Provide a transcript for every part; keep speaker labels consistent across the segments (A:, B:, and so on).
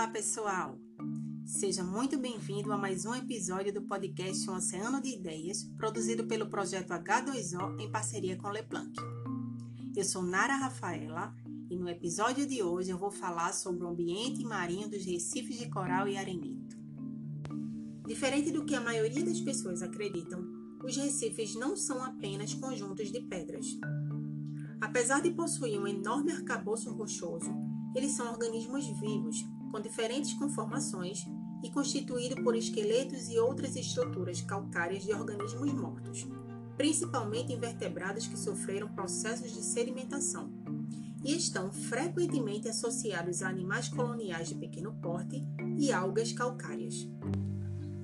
A: Olá, pessoal! Seja muito bem-vindo a mais um episódio do podcast Um Oceano de Ideias, produzido pelo projeto H2O em parceria com Leplanc. Eu sou Nara Rafaela e no episódio de hoje eu vou falar sobre o ambiente marinho dos recifes de coral e arenito. Diferente do que a maioria das pessoas acreditam, os recifes não são apenas conjuntos de pedras. Apesar de possuir um enorme arcabouço rochoso, eles são organismos vivos, com diferentes conformações e constituídos por esqueletos e outras estruturas calcárias de organismos mortos, principalmente invertebrados que sofreram processos de sedimentação, e estão frequentemente associados a animais coloniais de pequeno porte e algas calcárias.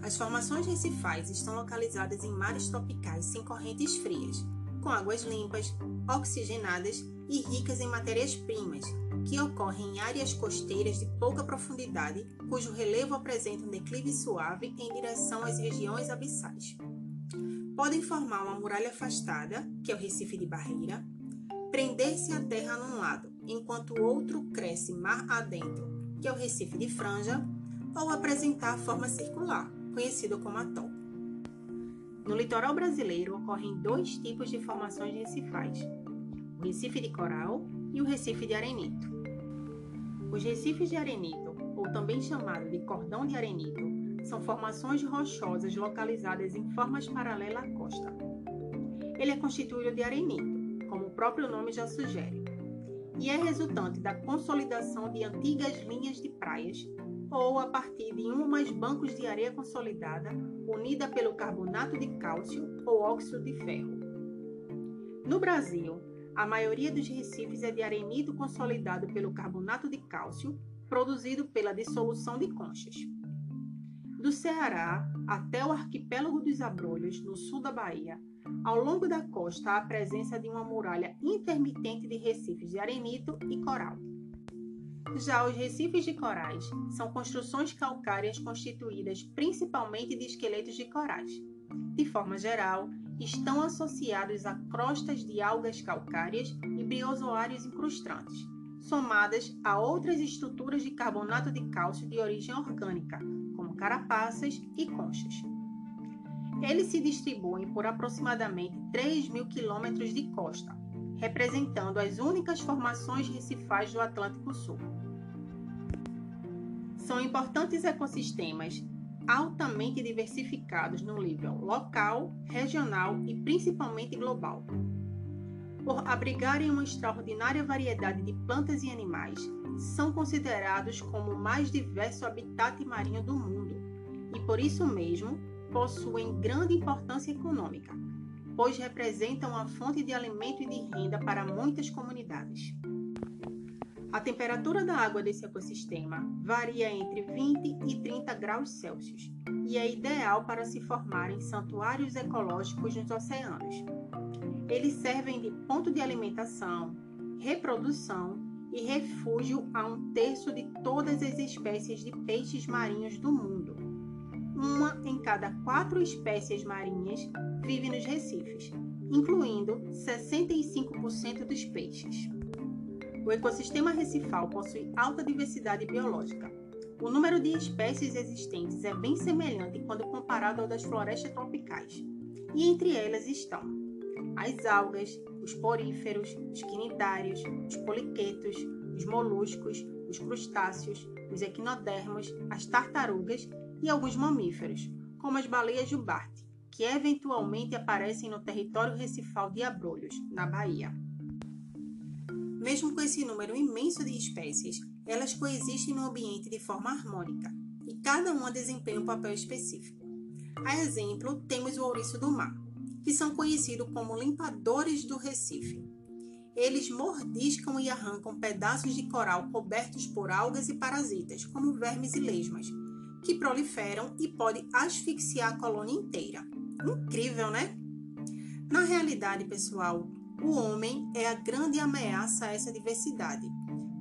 A: As formações recifais estão localizadas em mares tropicais sem correntes frias, com águas limpas, oxigenadas e ricas em matérias-primas, que ocorrem em áreas costeiras de pouca profundidade, cujo relevo apresenta um declive suave em direção às regiões abissais. Podem formar uma muralha afastada, que é o Recife de Barreira, prender-se à terra num lado, enquanto o outro cresce mar adentro, que é o Recife de Franja, ou apresentar forma circular, conhecido como atol. No litoral brasileiro ocorrem dois tipos de formações recifais: o Recife de Coral e o Recife de Arenito. Os recifes de arenito, ou também chamado de cordão de arenito, são formações rochosas localizadas em formas paralelas à costa. Ele é constituído de arenito, como o próprio nome já sugere, e é resultante da consolidação de antigas linhas de praias ou a partir de um ou mais bancos de areia consolidada unida pelo carbonato de cálcio ou óxido de ferro. No Brasil, a maioria dos recifes é de arenito consolidado pelo carbonato de cálcio, produzido pela dissolução de conchas. Do Ceará até o arquipélago dos Abrolhos, no sul da Bahia, ao longo da costa há a presença de uma muralha intermitente de recifes de arenito e coral. Já os recifes de corais são construções calcárias constituídas principalmente de esqueletos de corais. De forma geral, estão associados a crostas de algas calcárias e briozoários incrustantes, somadas a outras estruturas de carbonato de cálcio de origem orgânica, como carapaças e conchas. Eles se distribuem por aproximadamente 3 mil quilômetros de costa, representando as únicas formações recifais do Atlântico Sul. São importantes ecossistemas altamente diversificados no nível local, regional e principalmente global. Por abrigarem uma extraordinária variedade de plantas e animais, são considerados como o mais diverso habitat marinho do mundo e, por isso mesmo, possuem grande importância econômica, pois representam uma fonte de alimento e de renda para muitas comunidades. A temperatura da água desse ecossistema varia entre 20 e 30 graus Celsius e é ideal para se formarem santuários ecológicos nos oceanos. Eles servem de ponto de alimentação, reprodução e refúgio a um terço de todas as espécies de peixes marinhos do mundo. Uma em cada quatro espécies marinhas vive nos recifes, incluindo 65% dos peixes. O ecossistema recifal possui alta diversidade biológica. O número de espécies existentes é bem semelhante quando comparado ao das florestas tropicais. E entre elas estão as algas, os poríferos, os quinidários, os poliquetos, os moluscos, os crustáceos, os equinodermos, as tartarugas e alguns mamíferos, como as baleias jubarte, que eventualmente aparecem no território recifal de Abrolhos, na Bahia. Mesmo com esse número imenso de espécies, elas coexistem no ambiente de forma harmônica e cada uma desempenha um papel específico. A exemplo, temos o ouriço do mar, que são conhecidos como limpadores do Recife. Eles mordiscam e arrancam pedaços de coral cobertos por algas e parasitas, como vermes e lesmas, que proliferam e podem asfixiar a colônia inteira. Incrível, né? Na realidade, pessoal, o homem é a grande ameaça a essa diversidade,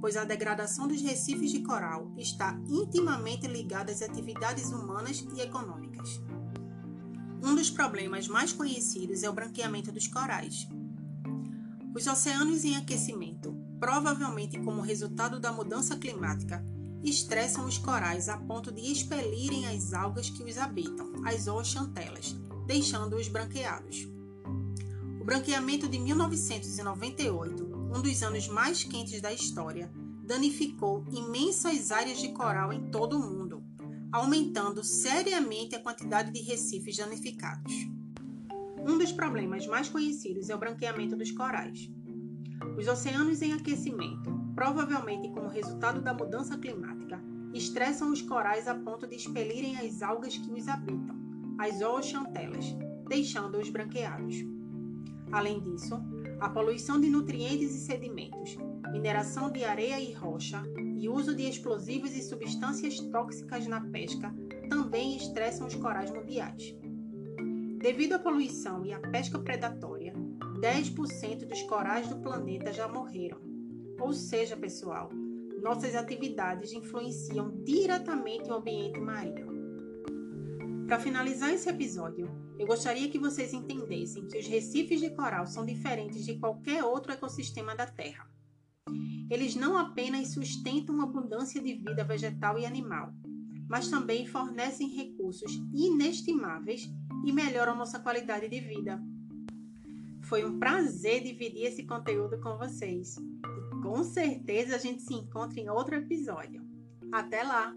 A: pois a degradação dos recifes de coral está intimamente ligada às atividades humanas e econômicas. Um dos problemas mais conhecidos é o branqueamento dos corais. Os oceanos em aquecimento, provavelmente como resultado da mudança climática, estressam os corais a ponto de expelirem as algas que os habitam, as zooxantelas, deixando-os branqueados. Branqueamento de 1998, um dos anos mais quentes da história, danificou imensas áreas de coral em todo o mundo, aumentando seriamente a quantidade de recifes danificados. Um dos problemas mais conhecidos é o branqueamento dos corais. Os oceanos em aquecimento, provavelmente como resultado da mudança climática, estressam os corais a ponto de expelirem as algas que os habitam, as zooxantelas, deixando-os branqueados. Além disso, a poluição de nutrientes e sedimentos, mineração de areia e rocha e uso de explosivos e substâncias tóxicas na pesca também estressam os corais mundiais. Devido à poluição e à pesca predatória, 10% dos corais do planeta já morreram. Ou seja, pessoal, nossas atividades influenciam diretamente o ambiente marinho. Para finalizar esse episódio, eu gostaria que vocês entendessem que os recifes de coral são diferentes de qualquer outro ecossistema da Terra. Eles não apenas sustentam uma abundância de vida vegetal e animal, mas também fornecem recursos inestimáveis e melhoram nossa qualidade de vida. Foi um prazer dividir esse conteúdo com vocês. E com certeza a gente se encontra em outro episódio. Até lá!